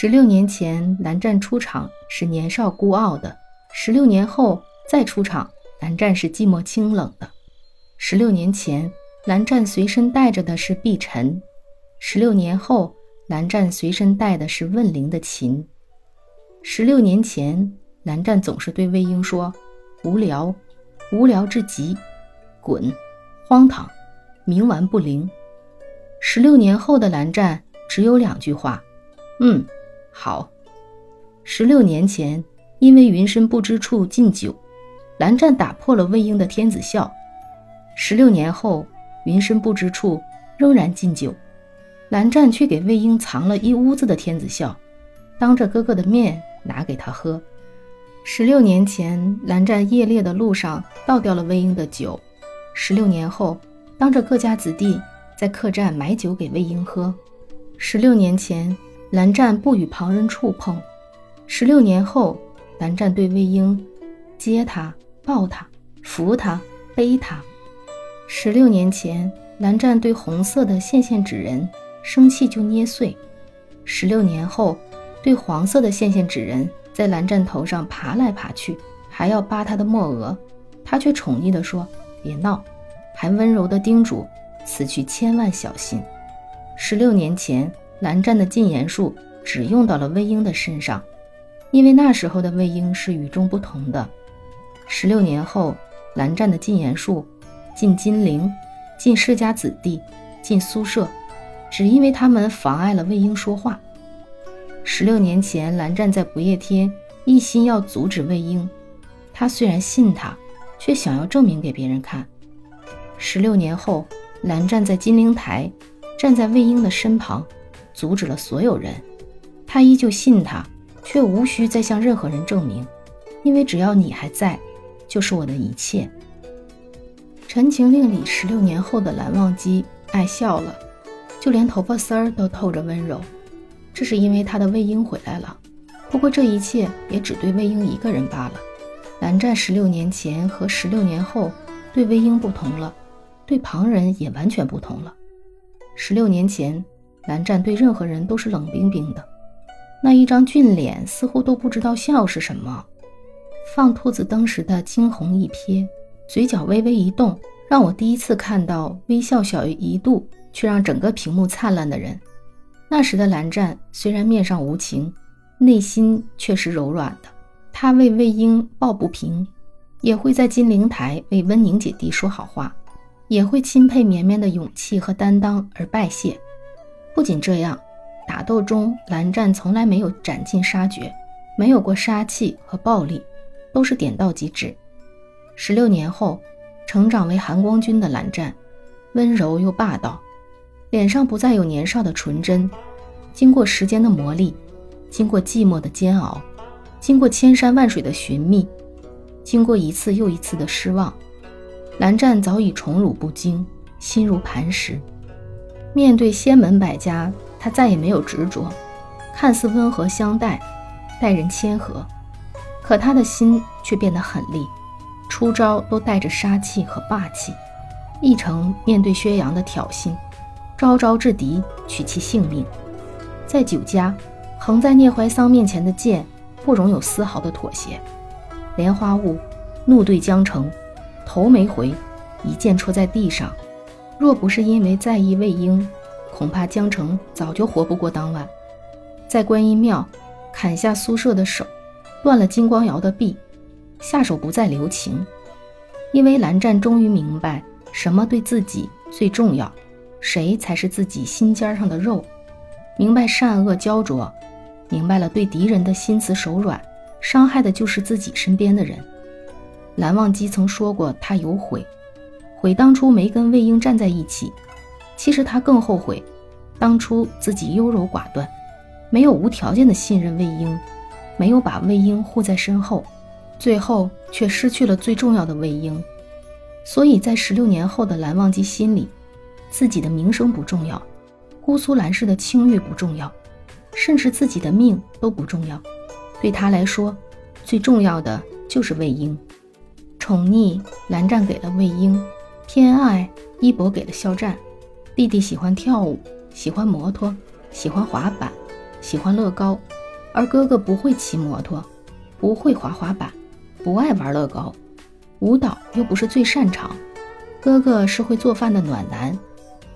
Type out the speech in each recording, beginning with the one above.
十六年前，蓝湛出场是年少孤傲的；十六年后再出场，蓝湛是寂寞清冷的。十六年前，蓝湛随身带着的是碧晨；十六年后，蓝湛随身带的是问灵的琴。十六年前，蓝湛总是对魏婴说：“无聊，无聊至极，滚，荒唐，冥顽不灵。”十六年后的蓝湛只有两句话：“嗯。”好，十六年前，因为云深不知处禁酒，蓝湛打破了魏婴的天子笑。十六年后，云深不知处仍然禁酒，蓝湛却给魏婴藏了一屋子的天子笑，当着哥哥的面拿给他喝。十六年前，蓝湛夜猎的路上倒掉了魏婴的酒，十六年后，当着各家子弟在客栈买酒给魏婴喝。十六年前。蓝湛不与旁人触碰。十六年后，蓝湛对魏婴接他、抱他、扶他、背他。十六年前，蓝湛对红色的线线纸人生气就捏碎。十六年后，对黄色的线线纸人在蓝湛头上爬来爬去，还要扒他的墨额，他却宠溺地说：“别闹。”还温柔地叮嘱：“此去千万小心。”十六年前。蓝湛的禁言术只用到了魏婴的身上，因为那时候的魏婴是与众不同的。十六年后，蓝湛的禁言术进金陵，进世家子弟，进宿舍，只因为他们妨碍了魏婴说话。十六年前，蓝湛在不夜天一心要阻止魏婴，他虽然信他，却想要证明给别人看。十六年后，蓝湛在金陵台站在魏婴的身旁。阻止了所有人，他依旧信他，却无需再向任何人证明，因为只要你还在，就是我的一切。《陈情令》里十六年后的蓝忘机爱笑了，就连头发丝儿都透着温柔，这是因为他的魏婴回来了。不过这一切也只对魏婴一个人罢了。蓝湛十六年前和十六年后对魏婴不同了，对旁人也完全不同了。十六年前。蓝湛对任何人都是冷冰冰的，那一张俊脸似乎都不知道笑是什么。放兔子灯时的惊鸿一瞥，嘴角微微一动，让我第一次看到微笑小于一度却让整个屏幕灿烂的人。那时的蓝湛虽然面上无情，内心却是柔软的。他为魏婴抱不平，也会在金陵台为温宁姐弟说好话，也会钦佩绵绵的勇气和担当而拜谢。不仅这样，打斗中蓝湛从来没有斩尽杀绝，没有过杀气和暴力，都是点到即止。十六年后，成长为寒光君的蓝湛，温柔又霸道，脸上不再有年少的纯真。经过时间的磨砺，经过寂寞的煎熬，经过千山万水的寻觅，经过一次又一次的失望，蓝湛早已宠辱不惊，心如磐石。面对仙门百家，他再也没有执着，看似温和相待，待人谦和，可他的心却变得狠厉，出招都带着杀气和霸气。一成面对薛洋的挑衅，招招制敌，取其性命。在酒家，横在聂怀桑面前的剑，不容有丝毫的妥协。莲花坞怒对江城，头没回，一剑戳在地上。若不是因为在意魏婴，恐怕江城早就活不过当晚。在观音庙砍下苏舍的手，断了金光瑶的臂，下手不再留情。因为蓝湛终于明白什么对自己最重要，谁才是自己心尖上的肉，明白善恶焦灼，明白了对敌人的心慈手软，伤害的就是自己身边的人。蓝忘机曾说过，他有悔。悔当初没跟魏婴站在一起，其实他更后悔，当初自己优柔寡断，没有无条件的信任魏婴，没有把魏婴护在身后，最后却失去了最重要的魏婴。所以在十六年后的蓝忘机心里，自己的名声不重要，姑苏蓝氏的清誉不重要，甚至自己的命都不重要，对他来说，最重要的就是魏婴。宠溺蓝湛给了魏婴。偏爱一博给了肖战，弟弟喜欢跳舞，喜欢摩托，喜欢滑板，喜欢乐高，而哥哥不会骑摩托，不会滑滑板，不爱玩乐高，舞蹈又不是最擅长。哥哥是会做饭的暖男，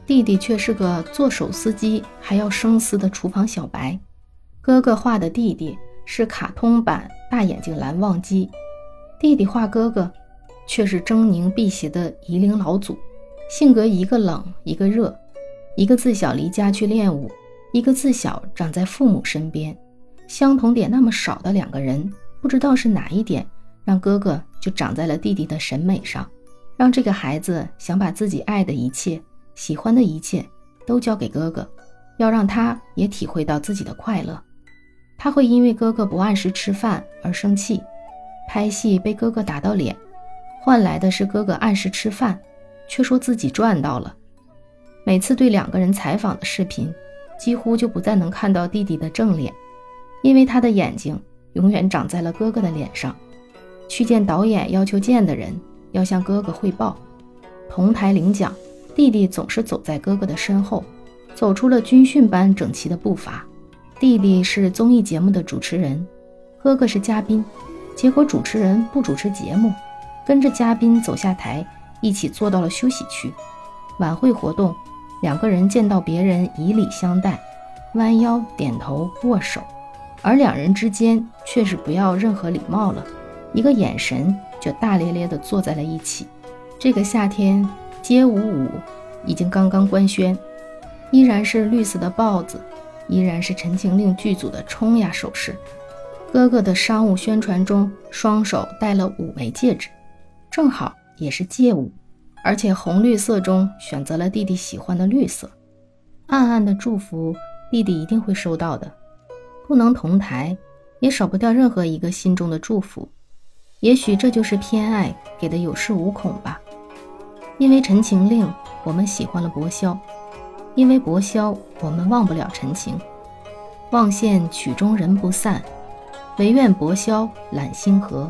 弟弟却是个做手撕鸡还要生丝的厨房小白。哥哥画的弟弟是卡通版大眼睛蓝忘机，弟弟画哥哥却是狰狞辟邪的夷陵老祖，性格一个冷一个热，一个自小离家去练武。一个自小长在父母身边，相同点那么少的两个人，不知道是哪一点让哥哥就长在了弟弟的审美上，让这个孩子想把自己爱的一切、喜欢的一切都交给哥哥，要让他也体会到自己的快乐。他会因为哥哥不按时吃饭而生气，拍戏被哥哥打到脸，换来的是哥哥按时吃饭，却说自己赚到了。每次对两个人采访的视频。几乎就不再能看到弟弟的正脸，因为他的眼睛永远长在了哥哥的脸上。去见导演要求见的人，要向哥哥汇报。同台领奖，弟弟总是走在哥哥的身后，走出了军训般整齐的步伐。弟弟是综艺节目的主持人，哥哥是嘉宾。结果主持人不主持节目，跟着嘉宾走下台，一起坐到了休息区。晚会活动。两个人见到别人以礼相待，弯腰点头握手，而两人之间却是不要任何礼貌了，一个眼神就大咧咧地坐在了一起。这个夏天街舞舞已经刚刚官宣，依然是绿色的豹子，依然是《陈情令》剧组的冲呀手势。哥哥的商务宣传中，双手戴了五枚戒指，正好也是借物。而且红绿色中选择了弟弟喜欢的绿色，暗暗的祝福弟弟一定会收到的。不能同台，也少不掉任何一个心中的祝福。也许这就是偏爱给的有恃无恐吧。因为《陈情令》，我们喜欢了薄萧；因为薄萧，我们忘不了陈情。望羡曲中人不散，唯愿薄萧揽星河。